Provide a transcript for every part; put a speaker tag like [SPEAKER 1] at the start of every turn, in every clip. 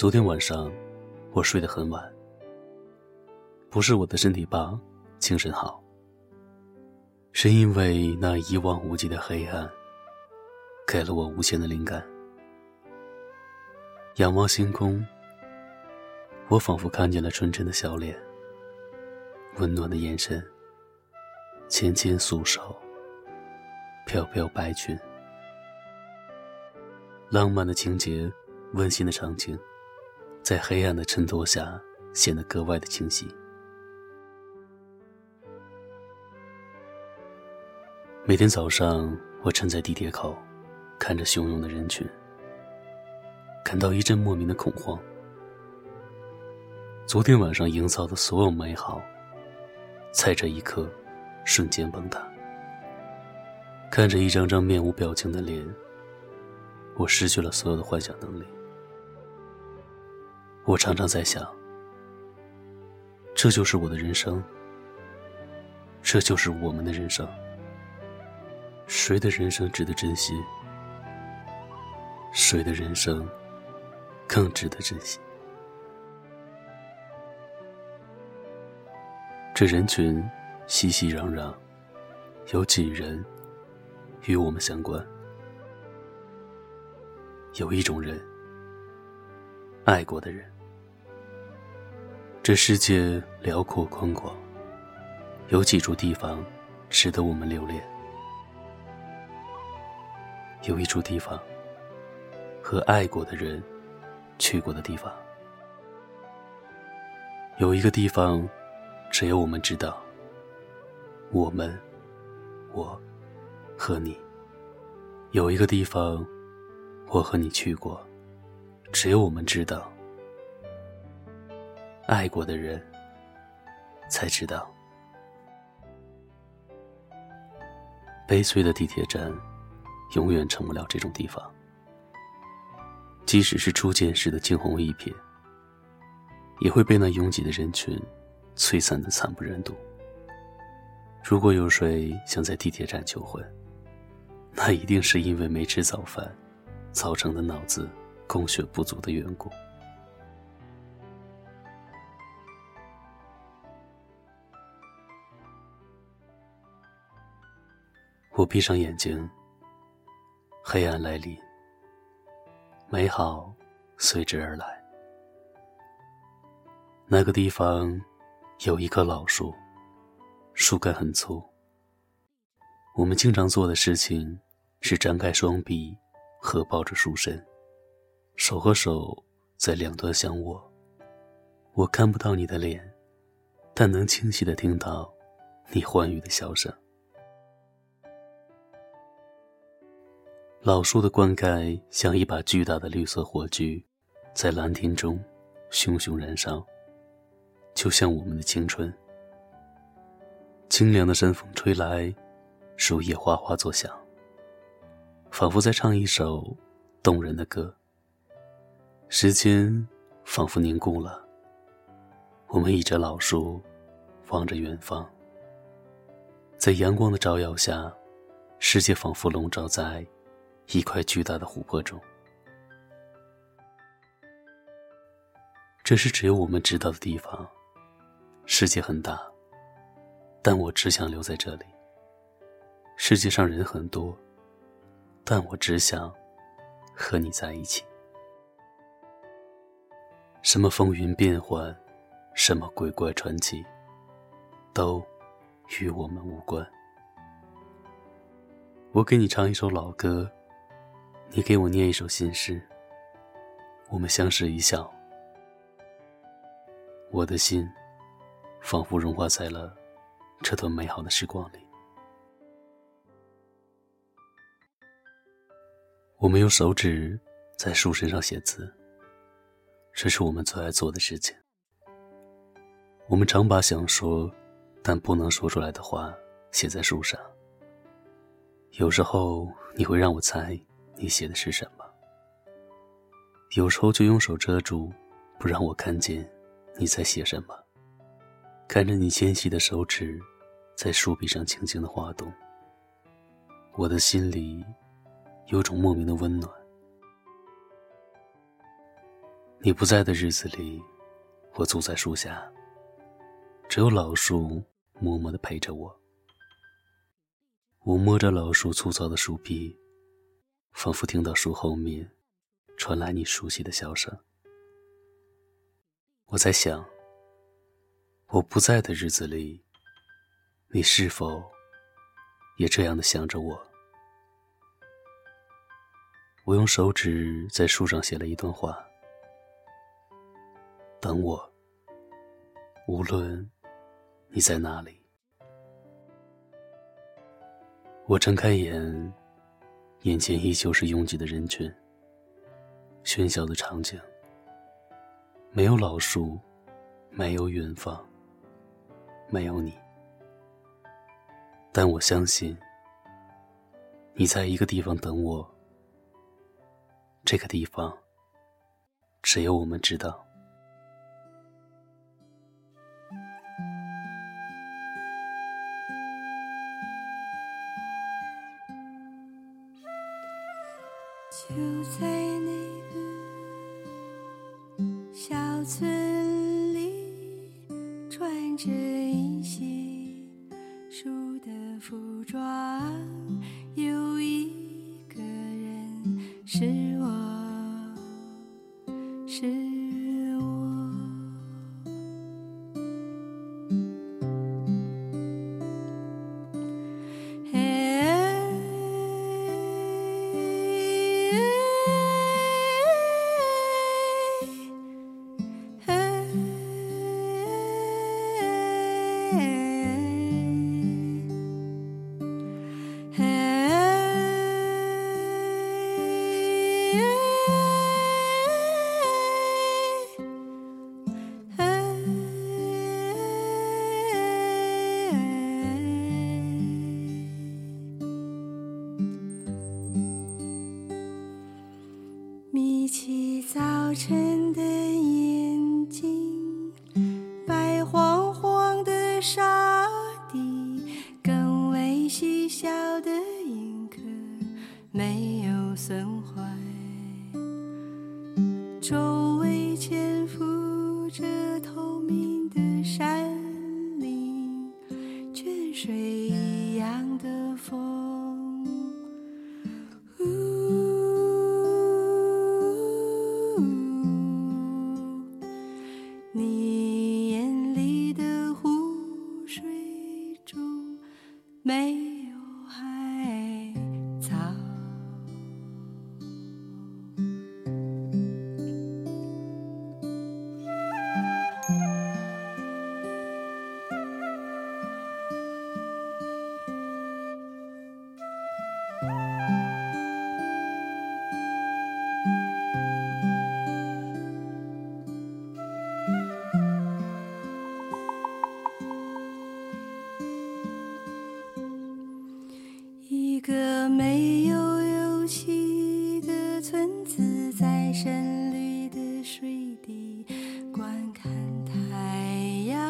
[SPEAKER 1] 昨天晚上，我睡得很晚。不是我的身体棒，精神好，是因为那一望无际的黑暗，给了我无限的灵感。仰望星空，我仿佛看见了纯真的笑脸，温暖的眼神，纤纤素手，飘飘白裙，浪漫的情节，温馨的场景，在黑暗的衬托下显得格外的清晰。每天早上，我站在地铁口，看着汹涌的人群，感到一阵莫名的恐慌。昨天晚上营造的所有美好，在这一刻瞬间崩塌。看着一张张面无表情的脸，我失去了所有的幻想能力。我常常在想，这就是我的人生，这就是我们的人生。谁的人生值得珍惜？谁的人生更值得珍惜？这人群熙熙攘攘，有几人与我们相关？有一种人，爱过的人。这世界辽阔宽广，有几处地方值得我们留恋。有一处地方，和爱过的人去过的地方。有一个地方，只有我们知道。我们，我，和你。有一个地方，我和你去过，只有我们知道。爱过的人才知道。悲催的地铁站。永远成不了这种地方。即使是初见时的惊鸿一瞥，也会被那拥挤的人群摧残的惨不忍睹。如果有谁想在地铁站求婚，那一定是因为没吃早饭，造成的脑子供血不足的缘故。我闭上眼睛。黑暗来临，美好随之而来。那个地方有一棵老树，树干很粗。我们经常做的事情是张开双臂，合抱着树身，手和手在两端相握。我看不到你的脸，但能清晰的听到你欢愉的笑声。老树的灌溉像一把巨大的绿色火炬，在蓝天中熊熊燃烧，就像我们的青春。清凉的山风吹来，树叶哗哗作响，仿佛在唱一首动人的歌。时间仿佛凝固了，我们倚着老树，望着远方。在阳光的照耀下，世界仿佛笼罩在。一块巨大的琥珀中，这是只有我们知道的地方。世界很大，但我只想留在这里。世界上人很多，但我只想和你在一起。什么风云变幻，什么鬼怪传奇，都与我们无关。我给你唱一首老歌。你给我念一首新诗，我们相视一笑，我的心仿佛融化在了这段美好的时光里。我们用手指在树身上写字，这是我们最爱做的事情。我们常把想说但不能说出来的话写在树上，有时候你会让我猜。你写的是什么？有时候就用手遮住，不让我看见你在写什么。看着你纤细的手指在树笔上轻轻的滑动，我的心里有种莫名的温暖。你不在的日子里，我坐在树下，只有老树默默的陪着我。我摸着老树粗糙的树皮，仿佛听到树后面传来你熟悉的笑声。我在想，我不在的日子里，你是否也这样的想着我？我用手指在树上写了一段话。等我，无论你在哪里。我睁开眼，眼前依旧是拥挤的人群，喧嚣的场景。没有老树，没有远方，没有你。但我相信，你在一个地方等我。这个地方，只有我们知道。
[SPEAKER 2] 是。早没有游戏的村子，在深绿的水底观看太阳。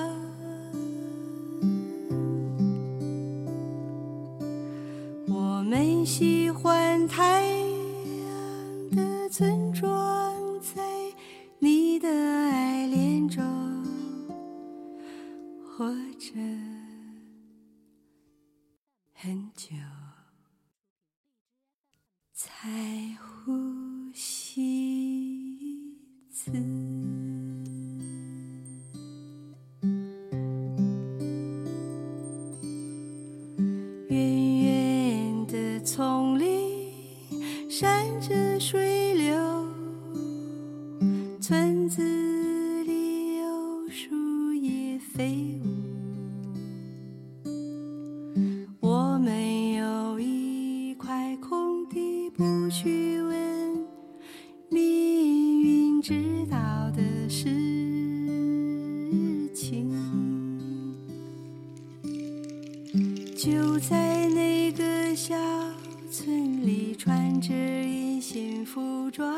[SPEAKER 2] 我们喜欢太阳的村庄，在你的爱恋中，或者丛林山着水流，村子里有树叶飞舞。我们有一块空地，不去问命运知道的事情。就在。村里，穿着一身服装，